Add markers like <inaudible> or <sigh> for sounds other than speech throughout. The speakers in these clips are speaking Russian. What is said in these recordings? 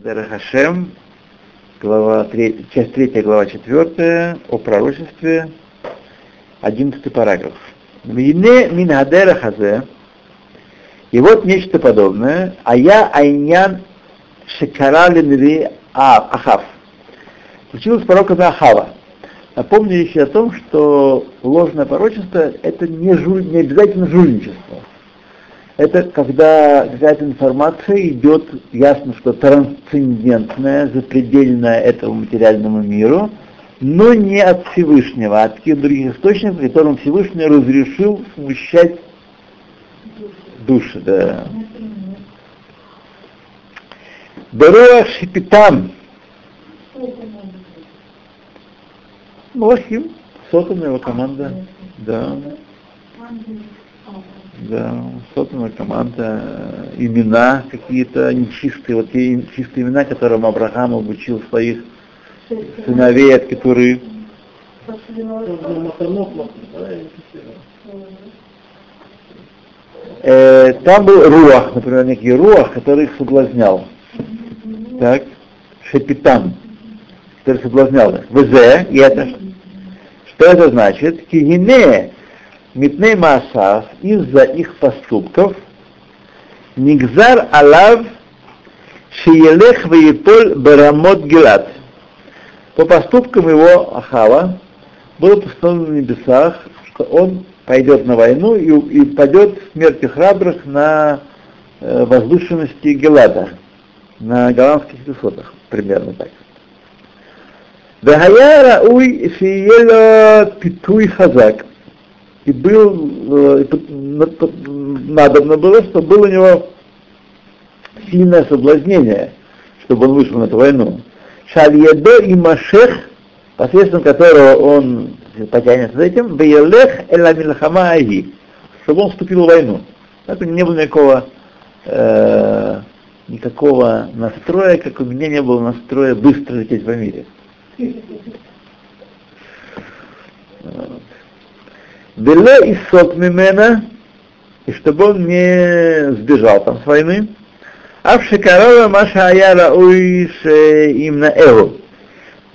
Хашем, глава 3, часть 3, глава 4, о пророчестве, 11 параграф. Вине минадера хазе, и вот нечто подобное, а я айнян шекарали нви Ахав. Случилось с пророком Ахава. Напомню еще о том, что ложное пророчество это не, жуль, не обязательно жульничество это когда какая-то информация идет, ясно, что трансцендентная, запредельная этому материальному миру, но не от Всевышнего, а от каких других источников, которым Всевышний разрешил смущать души. Да. Даруах Шипитам. Млахим, сотана его команда. Да да, собственно, команда, имена какие-то нечистые, вот те чистые имена, которым Авраам обучил своих сыновей от которых э, там был Руах, например, некий Руах, который их соблазнял. Так, Шепитан, который соблазнял их. ВЗ, и это что это значит? Кигине Митней Маасав из-за их поступков Нигзар Алав Шиелех Ваиполь Барамот Гилат. По поступкам его Ахава было постановлено на небесах, что он пойдет на войну и, и падет в смерти храбрых на э, возвышенности Гелада, на голландских высотах, примерно так. Вегая Рауй Фиела Питуй Хазак и был, э, надобно было, чтобы было у него сильное соблазнение, чтобы он вышел на эту войну. Шальедо и Машех, посредством которого он потянется за этим, Беелех Эла Милхама Аги, чтобы он вступил в войну. Это не было никакого, э, никакого настроя, как у меня не было настроя быстро лететь в мире. <laughs> Веле и мимена, и чтобы он не сбежал там с войны. А в Шекарова Маша Аяра Уиш именно Эву.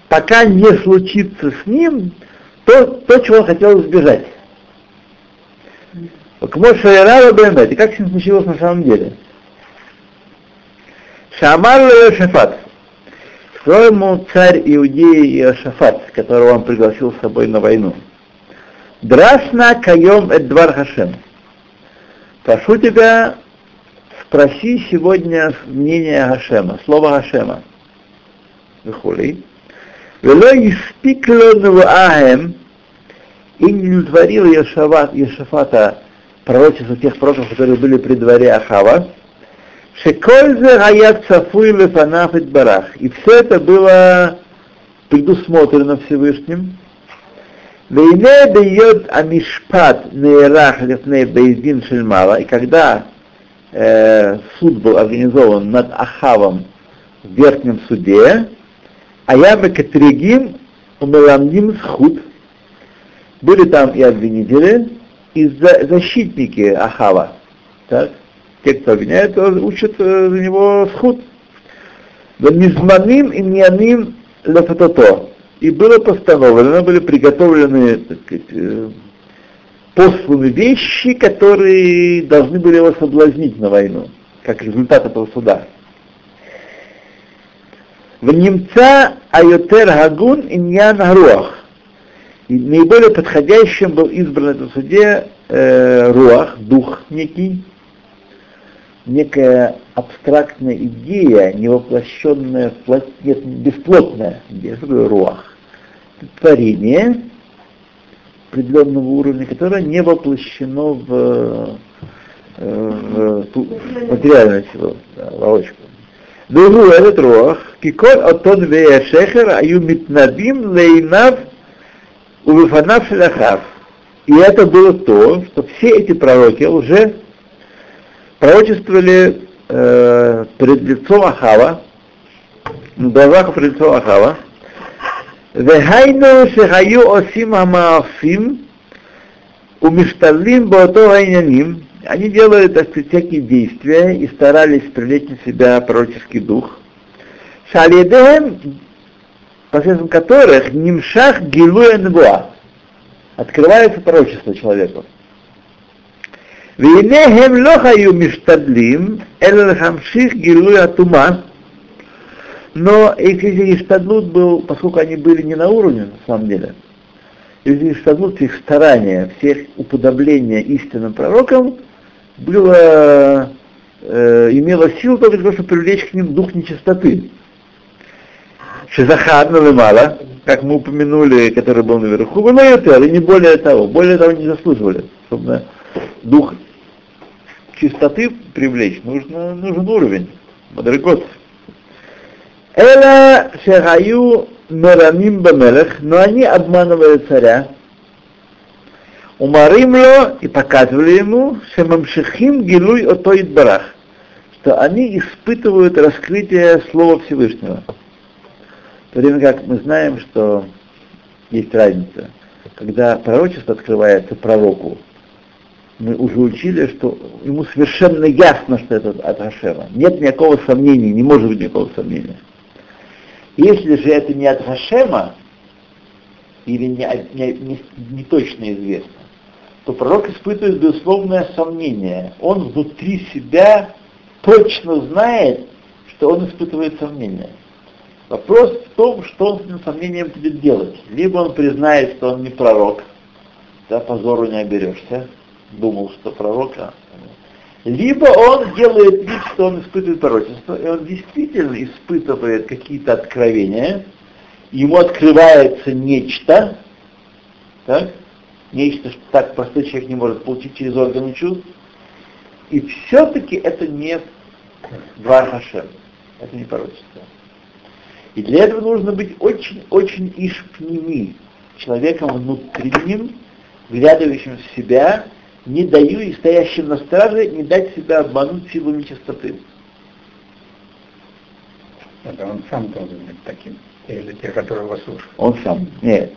Пока не случится с ним то, то чего он хотел избежать. Кмоша Ярара Бэмет. И как с ним случилось на самом деле? Шамар Шафат. Сказал ему царь Иудеи Иошафат, которого он пригласил с собой на войну. Драшна каем эдвар хашем. Прошу тебя, спроси сегодня мнение Хашема, слово Хашема. Выхули. Вело испикло ахем и не Ешафат, Ешафата пророчество тех пророков, которые были при дворе Ахава, Шекользе гаят цафуй лефанаф барах. И все это было предусмотрено Всевышним, Вейне дает амишпат нейрах лифней бейдин шельмала, и когда э, суд был организован над Ахавом в верхнем суде, а я бы катригим умеламним схуд, были там и обвинители, и защитники Ахава. Так? Те, кто обвиняет, учат за него схуд. Венизманим и няним лефатото и было постановлено, были приготовлены так сказать, э, посланы вещи, которые должны были его соблазнить на войну, как результат этого суда. В немца Айотер Гагун Иньян Руах. И наиболее подходящим был избран в этом суде э, Руах, дух некий, некая абстрактная идея, не воплощенная, нет, бесплотная такое руах? Творение определенного уровня, которое не воплощено в, э, в, в материальную силу, да, ловочку. Духу этот руах, киколь отон вея шехер, аю митнадим лейнав увифанав шляхав. И это было то, что все эти пророки уже пророчествовали э, перед лицом Ахава, на глазах перед лицом Ахава, Вехайну шехаю осим амаафим, умишталим боото айняним. Они делали, так всякие действия и старались привлечь на себя пророческий дух. Шалидем, посредством которых нимшах гилуя нбуа. Открывается пророчество человеку. והנה הם לא היו משתדלים, אלא להמשיך גילוי הטומאה, но если Иштадлут был, поскольку они были не на уровне, на самом деле, если Иштадлут, их старания, всех уподобления истинным пророкам, было, э, имело силу только для того, чтобы привлечь к ним дух нечистоты. Шизахад мало, как мы упомянули, который был наверху, было это, и не более того, более того не заслуживали, чтобы дух чистоты привлечь, нужно, нужен уровень, мадрикот. Эла шехаю мерамим бамелех, но они обманывали царя. Умаримло и показывали ему, шемамшихим гилуй отоид барах, что они испытывают раскрытие Слова Всевышнего. В то время как мы знаем, что есть разница, когда пророчество открывается пророку, мы уже учили, что ему совершенно ясно, что это от Хашема. Нет никакого сомнения, не может быть никакого сомнения. Если же это не от Хашема, или не, не, не, не точно известно, то пророк испытывает безусловное сомнение. Он внутри себя точно знает, что он испытывает сомнение. Вопрос в том, что он с этим сомнением будет делать. Либо он признает, что он не пророк, да, позору не оберешься, думал, что пророка. Либо он делает вид, что он испытывает пророчество, и он действительно испытывает какие-то откровения, ему открывается нечто, так, нечто, что так простой человек не может получить через органы чувств, и все-таки это не Двар Хашем, это не пророчество. И для этого нужно быть очень-очень ишпними, человеком внутренним, вглядывающим в себя не даю и стоящим на страже не дать себя обмануть силами чистоты. Это он сам должен быть таким, или те, которые вас слушают. Он сам. Нет.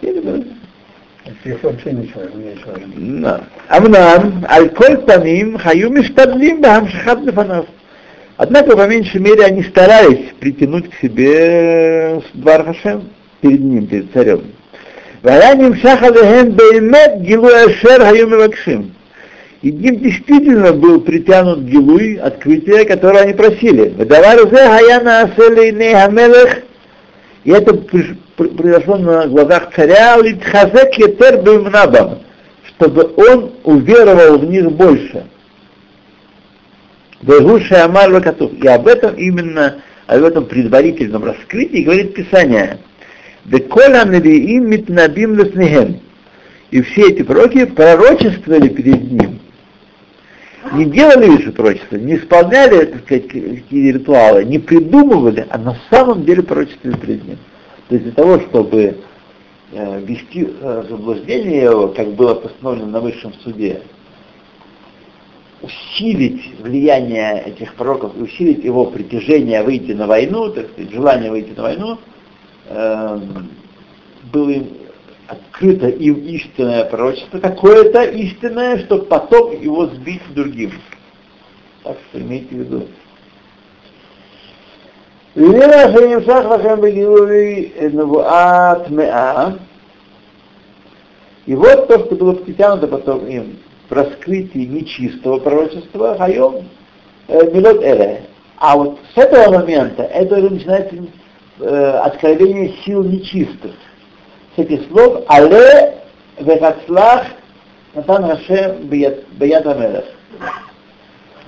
Их вообще не человек, не человек. Амнам, аль-коль паним, хаю миштадлим, бахам шахат лифанав. Однако, по меньшей мере, они старались притянуть к себе Двар Хашем перед ним, перед царем. Ваяним шахалехем беймет гилуэшер хаю мивакшим. И действительно был притянут Гилуй, открытие, которое они просили. И это произошло на глазах царя, чтобы он уверовал в них больше. И об этом именно, об этом предварительном раскрытии говорит Писание. И все эти пророки пророчествовали перед ним не делали высшее пророчество, не исполняли так сказать, какие ритуалы, не придумывали, а на самом деле пророчествовали перед ним. То есть для того, чтобы э, вести э, заблуждение его, как было постановлено на высшем суде, усилить влияние этих пророков усилить его притяжение выйти на войну, так сказать, желание выйти на войну, э, было им открыто им истинное пророчество, какое-то истинное, чтобы потом его сбить другим. Так что имейте в виду. И вот то, что было притянуто потом им в раскрытии нечистого пророчества, хайом, э, милот эре. А вот с этого момента это уже начинается э, откровение сил нечистых этих слов «Але вехацлах Натан Хашем Бият Амелех».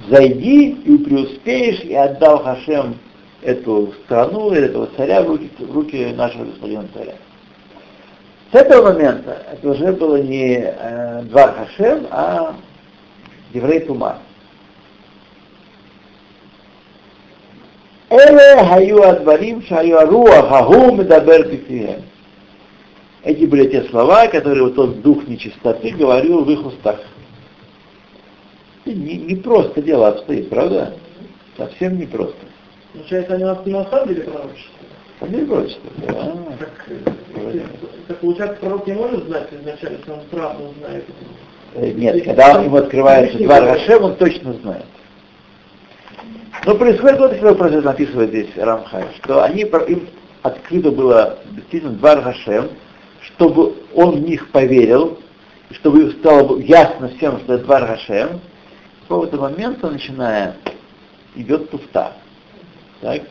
«Зайди и преуспеешь, и отдал Хашем эту страну, этого царя в руки, в руки нашего господина царя». С этого момента это уже было не э, Двар Хашем, а Еврей Тума. Эле хаю адварим шаю аруах, аху медабер пифием. Эти были те слова, которые вот тот дух нечистоты говорил в их устах. Не, не просто дело обстоит, правда? Совсем не просто. Получается, они нас на самом деле пророчество? На самом деле пророчество, да. Так, так получается, пророк не может знать изначально, что он правду знает? Э, нет, когда ему открывается Двар Рашем, он точно знает. Но происходит вот такой процесс, написывает здесь Рамхай, что они, им открыто было действительно два Гашем, чтобы он в них поверил, чтобы стало ясно всем, что это два Гашем, с какого-то момента, начиная, идет туфта. Так?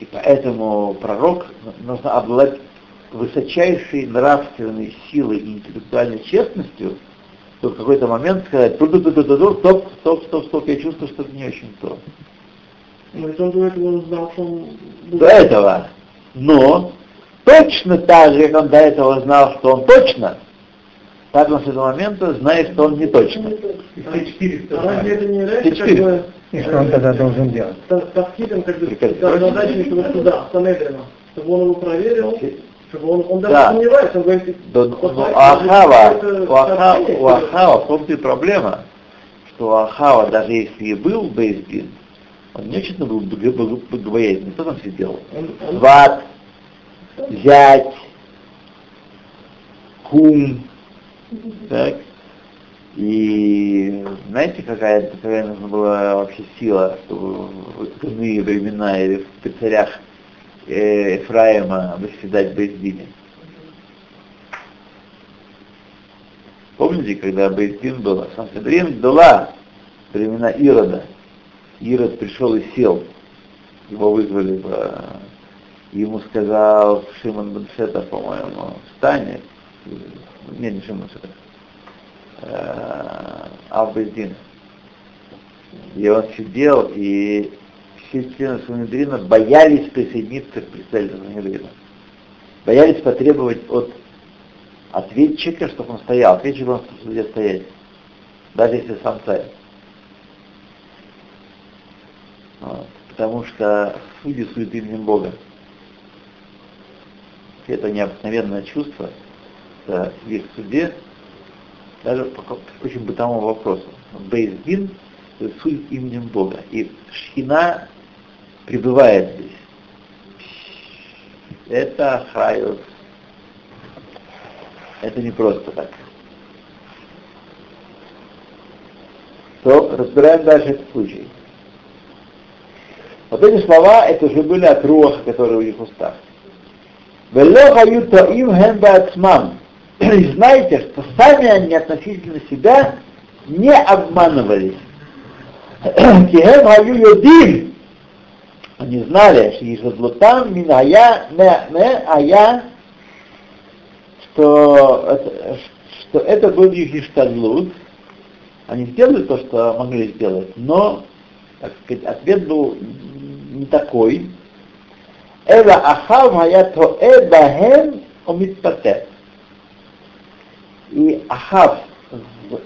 И поэтому пророк нужно обладать высочайшей нравственной силой и интеллектуальной честностью, то в какой-то момент сказать, стоп, стоп, стоп, стоп, стоп, я чувствую, что это не очень то. Но ведь он до этого он знал, что он... До этого. Но точно так же, как он до этого знал, что он точно, так он с этого момента знает, что он не точно. А разве это не является Все как четыре. бы И что он тогда должен делать? та- таскидом, как бы, Прекрасно. задачником суда, Санедрина, чтобы он его проверил, чтобы он, он даже Да. сомневается, он говорит, Да, ну, ну, у Ахава, у Ахава, у Ахава в том-то и проблема, что у Ахава, даже если и был Бейсбин, он не очень был бог- бог- богобоязненный. Кто там сидел? Сват, зять, кум, так? И знаете, какая, какая нужна была вообще сила, чтобы в иные времена или при царях э, Ефраима восседать в? Помните, когда Бейсбин был? Санхедрин была времена Ирода. Ирод пришел и сел. Его вызвали, в, ему сказал Шимон Беншета, по-моему, встань. Не, не Шимон Беншета. Э, Авбездин. И он сидел, и все члены Санедрина боялись присоединиться к представителю Санедрина. Боялись потребовать от ответчика, чтобы он стоял. Ответчик он в суде стоять. Даже если сам царь. Вот. Потому что судьи судят именем Бога. Это необыкновенное чувство, что сидишь в суде, даже по очень бытовому вопросу. Бейздин судит именем Бога. И Шхина пребывает здесь. Это Хайос. Это не просто так. То разбираем дальше этот случай. Вот эти слова, это уже были от Руаха, которые в их устах. «Вело хаю тоим хем баацмам». И знаете, что сами они относительно себя не обманывались. Кихем хаю йодим. Они знали, что Ишадлутам мин ая ме ая, что что это был их иштадлут. Они сделали то, что могли сделать, но так сказать, ответ был не такой. Эва ахав хая тоэ бахем омитпатет. И Ахав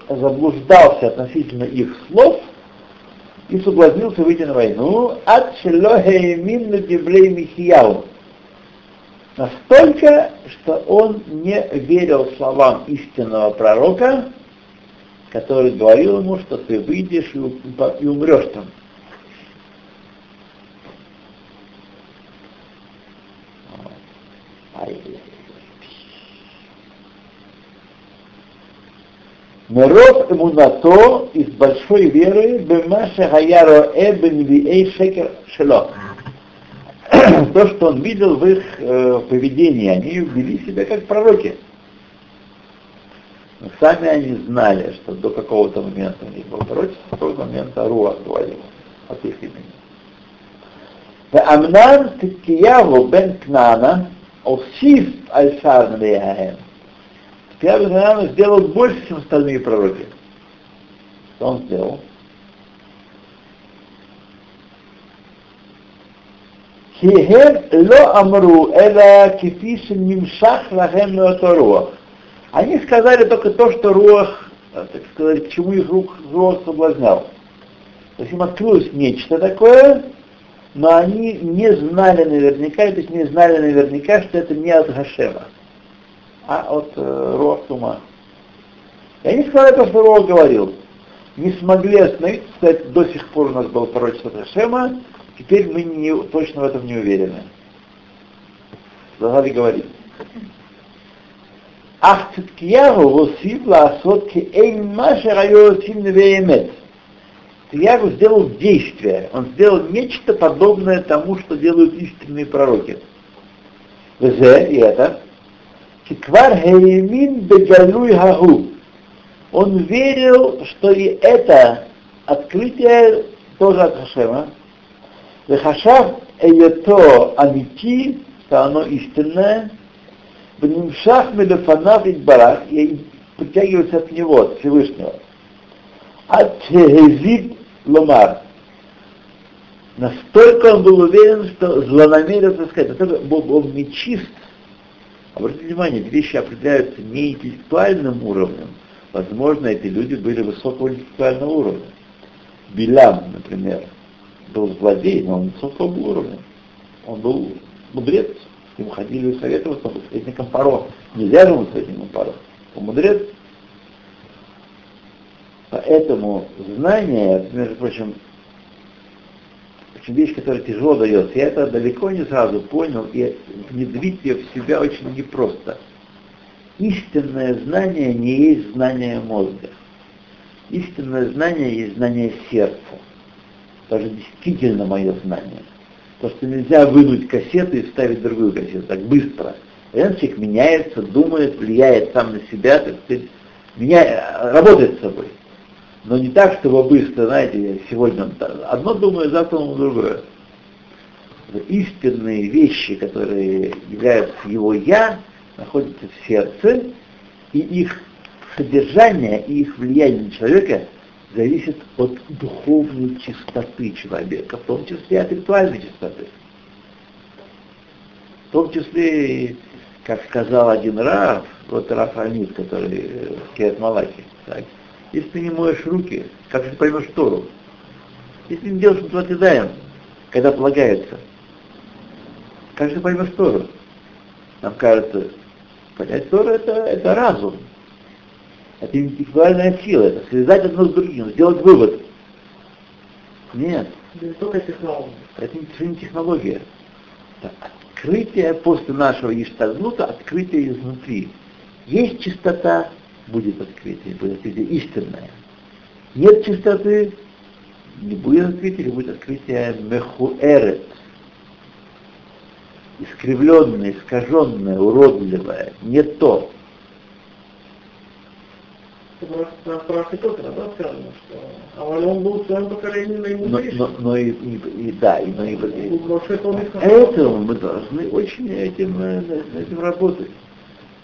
заблуждался относительно их слов и соблазнился выйти на войну от Шелохеемин на Деблей Михияу. Настолько, что он не верил словам истинного пророка, который говорил ему, что ты выйдешь и умрешь там. Израиля. Меров эмунато из большой веры бемаше хаяро эбен виэй шекер шело. То, что он видел в их э, поведении, они вели себя как пророки. Но сами они знали, что до какого-то момента у них было пророчество, до какого момента Руа говорил от их имени. Амнан Тикияву бен Кнана, Аусиф аль-Шар Пьябин сделал больше, чем остальные пророки. Что он сделал? Хиген ло амру эла кипишин нимшах лахем руах. Они сказали только то, что руах, так сказать, к чему их рух, руах соблазнял. То есть им открылось нечто такое, но они не знали наверняка, то есть не знали наверняка, что это не от Гашема, а от э, Руах. И они сказали то, что Руах говорил. Не смогли остановиться, сказать, до сих пор у нас был пророчество от Гашема, теперь мы не, точно в этом не уверены. Продолжали говорить. Ах Циткиягу восив лаасот ки эйн машер айо сим невеемет. Ильягу сделал действие, он сделал нечто подобное тому, что делают истинные пророки. Взе, и это, Киквар Хеймин Бегалуй Хагу. Он верил, что и это открытие тоже от Хашема. Вехашав Эйото Амити, что оно истинное, Бнимшах Мелефанав Барах, и притягивается от него, от Всевышнего. От Хезид Ломар. Настолько он был уверен, что злонамеренно сказать, настолько был он нечист. Обратите внимание, эти вещи определяются не интеллектуальным уровнем. Возможно, эти люди были высокого интеллектуального уровня. Билям, например, был злодей, но он высокого уровня. Он был мудрец. Ему ходили советоваться, он был советником Паро. Нельзя же быть советником Паро. Он мудрец. Поэтому знание, между прочим, очень вещь, которая тяжело дается. Я это далеко не сразу понял, и внедрить ее в себя очень непросто. Истинное знание не есть знание мозга. Истинное знание есть знание сердца. Даже действительно мое знание. То, что нельзя вынуть кассету и вставить другую кассету так быстро. Человек меняется, думает, влияет сам на себя, так сказать, меня, работает с собой но не так, чтобы быстро, знаете, сегодня одно думает, завтра он другое. Истинные вещи, которые являются его «я», находятся в сердце, и их содержание и их влияние на человека зависит от духовной чистоты человека, в том числе от ритуальной чистоты. В том числе, как сказал один Раф, вот Раф Амид, который в Киат Малахи, если ты не моешь руки, как же ты поймешь Тору? Если не делаешь митватидаем, когда полагается, как же ты поймешь Тору? Нам кажется, понять Тору это, это разум. Это интеллектуальная сила, это связать одно с другим, сделать вывод. Нет. Это технология. Это не технология. Это открытие после нашего Иштазнута, открытие изнутри. Есть чистота, будет открытие, будет открытие истинное. Нет чистоты, не будет открытия, будет открытие мехуэрет, искривленное, искаженное, уродливое, не то. Но, но, но и, и, и, да, и, но и, и, и поэтому мы должны очень этим, э, этим работать.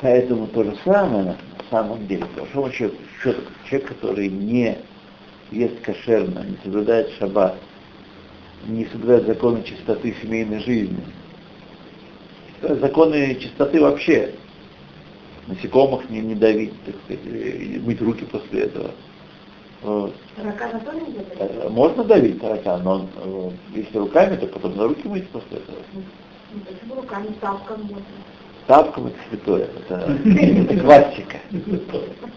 Поэтому то же самое самом деле. Потому что человек, человек, который не ест кошерно, не соблюдает шаббат, не соблюдает законы чистоты семейной жизни, законы чистоты вообще, насекомых не, не давить, так сказать, мыть руки после этого. Таракана тоже нельзя давить? Э, можно давить таракан, но э, если руками, то потом на руки мыть после этого. Ну, почему руками, тапком можно? Тапком это святое, это, классика.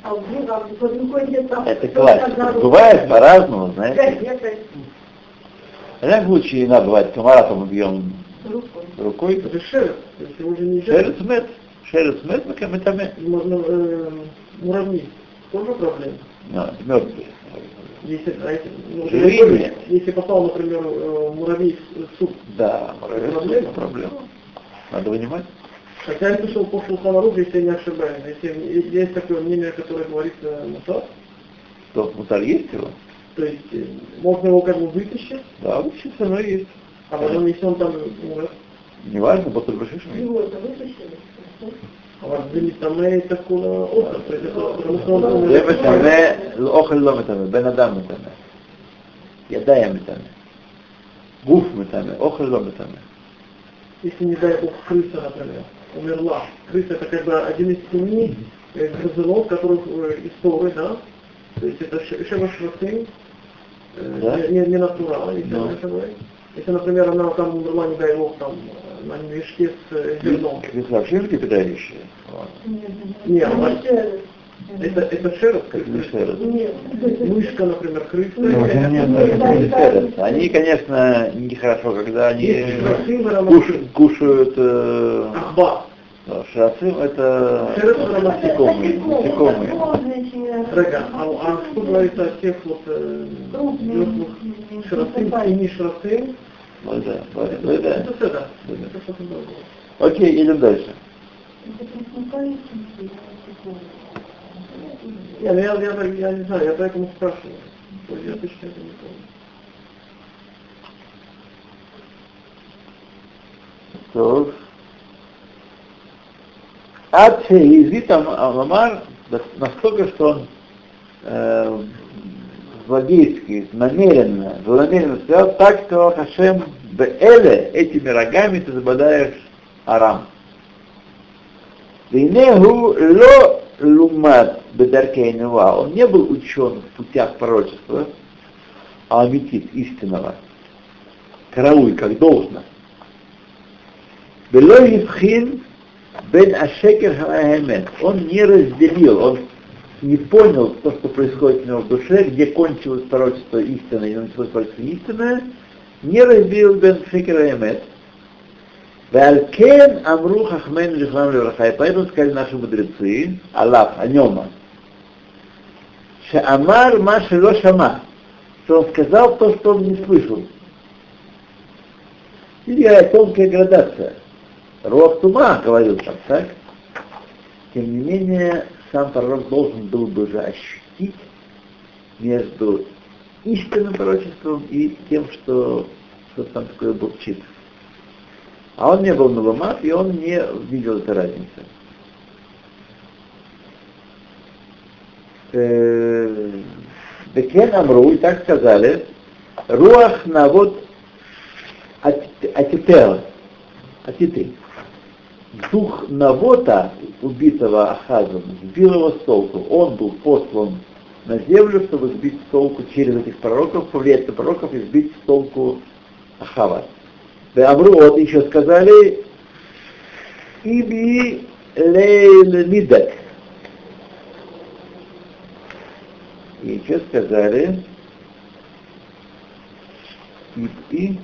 А. Это классика. Бывает по-разному, знаете. В любом случае, иногда бывает, комара бьем Рукой. Это шерсть, если уже мед. Мед, мы каметаме. Можно, э, муравьи, тоже проблема. Мертвые. Если, а если, ну, если- если попал, например, э, муравей в суп, Да, муравей Проблема? это проблема. Надо вынимать. хотя я слышал по Шулханаругу, если я не ошибаюсь, если есть такое мнение, которое говорит э, Мусар, Что, мутар есть его? то есть э, можно его как бы вытащить, Да, вообще все равно есть. а потом если он там умрет, Неважно, потом решишь. Его это вытащили. а вот там такого опыта, то есть это потому что он זה умер. מטמא, אוכל לא מטמא, בן אדם מטמא. ידיים מטמא. גוף מטמא, אוכל לא מטמא. Если, не дай бог, крыса, например, умерла. Крыса это как бы один из семи э, грызунов, которых э, из Торы, да? То есть это ше- шева шваты, Да. не, не, натурал, если Да. например, она там умерла, не дай бог, там, э, на мешке с э, зерном. Крысы вообще млекопитающие. Не, а Не, вот это, это шерсть, как Не шерсть. Мышка, например, крыса. Ну, Это- не шерсть. Они, конечно, нехорошо, когда они Есть шерстин, куш- кушают э, Ахба. да, шрацим, это насекомые. насекомые. Рега, а, а что говорится о тех вот э, мертвых шрасым, и не шрасым? Ну да, ну да. Это это, Да. это что-то другое. Окей, идем дальше. Не, ну я, я, я не знаю, я поэтому спрашиваю. Я точно это не помню. טוב. עד שהזית המאמר настолько, что он э, злодейски, намеренно, злонамеренно сказал, так что Хашем Беэле, этими рогами ты забодаешь Арам. Вейнеху ло лумат бедаркей Нува. Он не был учен в путях пророчества, а аметит истинного. Карауль, как должно. Бело Евхин бен Ашекер Хаэмет. Он не разделил, он не понял то, что происходит у него в душе, где кончилось пророчество истины и началось пророчество истинное, не разделил бен Шекер Хаэмет. Валькен Амру Хахмен Лихлам Левраха. И поэтому сказали наши мудрецы, Аллах, о нем, Шамар Маша Ло Шама, что он сказал то, что он не слышал. Или тонкая градация. Руах Тума говорил там, так? Тем не менее, сам пророк должен был бы уже ощутить между истинным пророчеством и тем, что, что там такое бурчит. А он не был Навамат, и он не видел этой разницы. Бекен Амру, и так сказали, Руах Навод Атител, Атиты. Дух Навота, убитого Ахазом, сбил его с толку. Он был послан на землю, чтобы сбить с толку через этих пророков, повлиять на пророков и сбить с толку Ахава. Амру вот еще сказали, Иби Лейл Мидак. И еще сказали, и,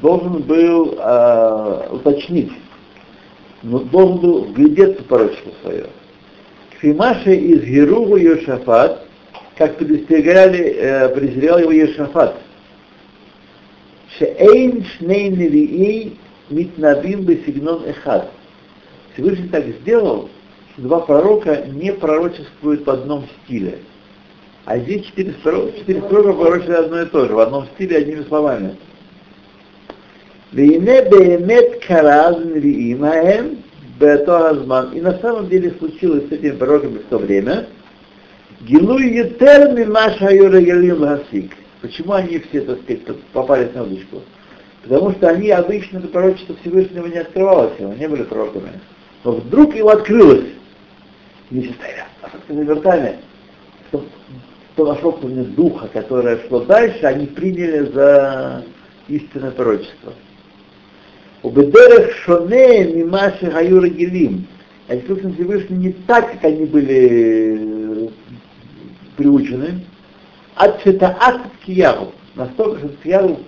должен был э, уточнить, но должен был вглядеться в пророчество свое. Кфимаше из Геруву Йошафат, как предостерегали, э, презрел его Йошафат. Шеэйн шней невии митнабим бесигнон эхад. Всевышний так сделал, что два пророка не пророчествуют в одном стиле. А здесь четыре четыре пророка пророчили одно и то же, в одном стиле, одними словами. Вейне беемет караз нвиим аэм. И на самом деле случилось с этими пророками в то время. Гилуй етер мимаша юрегелим гасик. Почему они все, так сказать, попались на удочку? Потому что они обычно это пророчество Всевышнего не открывалось, они не были пророками. Но вдруг его открылось. И они стояли, а вертами, что, что нашло духа, которое шло дальше, они приняли за истинное пророчество. Убедерех шоне мимаши гаюра гелим. А Всевышний не так, как они были приучены, от Шитаат Кияву. Настолько, что Кияву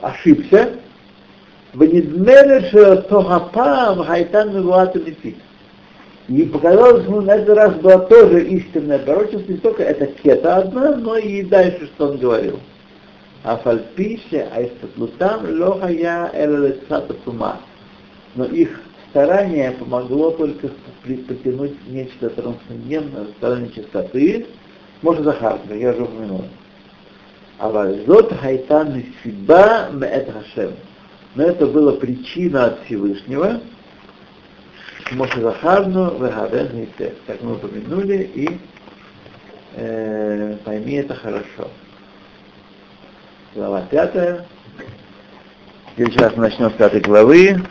ошибся. Внедмели, что Тохапам Хайтан Мегуату Лепит. И показалось ему, на этот раз было тоже истинное пророчество, не только это кета одна, но и дальше, что он говорил. А фальпише, а там истатлутам лохая элэлэцата тума. Но их старание помогло только притянуть нечто трансцендентное в стороне чистоты, может Захарка, я уже упомянул. А вальзот хайтан сиба меэт хашем. Но это была причина от Всевышнего, Моше Захарну, Вегавен Гейте. Как мы упомянули, и э, пойми это хорошо. Глава пятая. Сейчас начнем с пятой главы.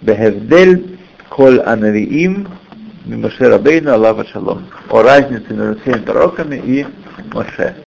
Бехевдель коль анавиим Мимоше Рабейну Аллаха Шалом. О разнице между всеми пророками и Моше.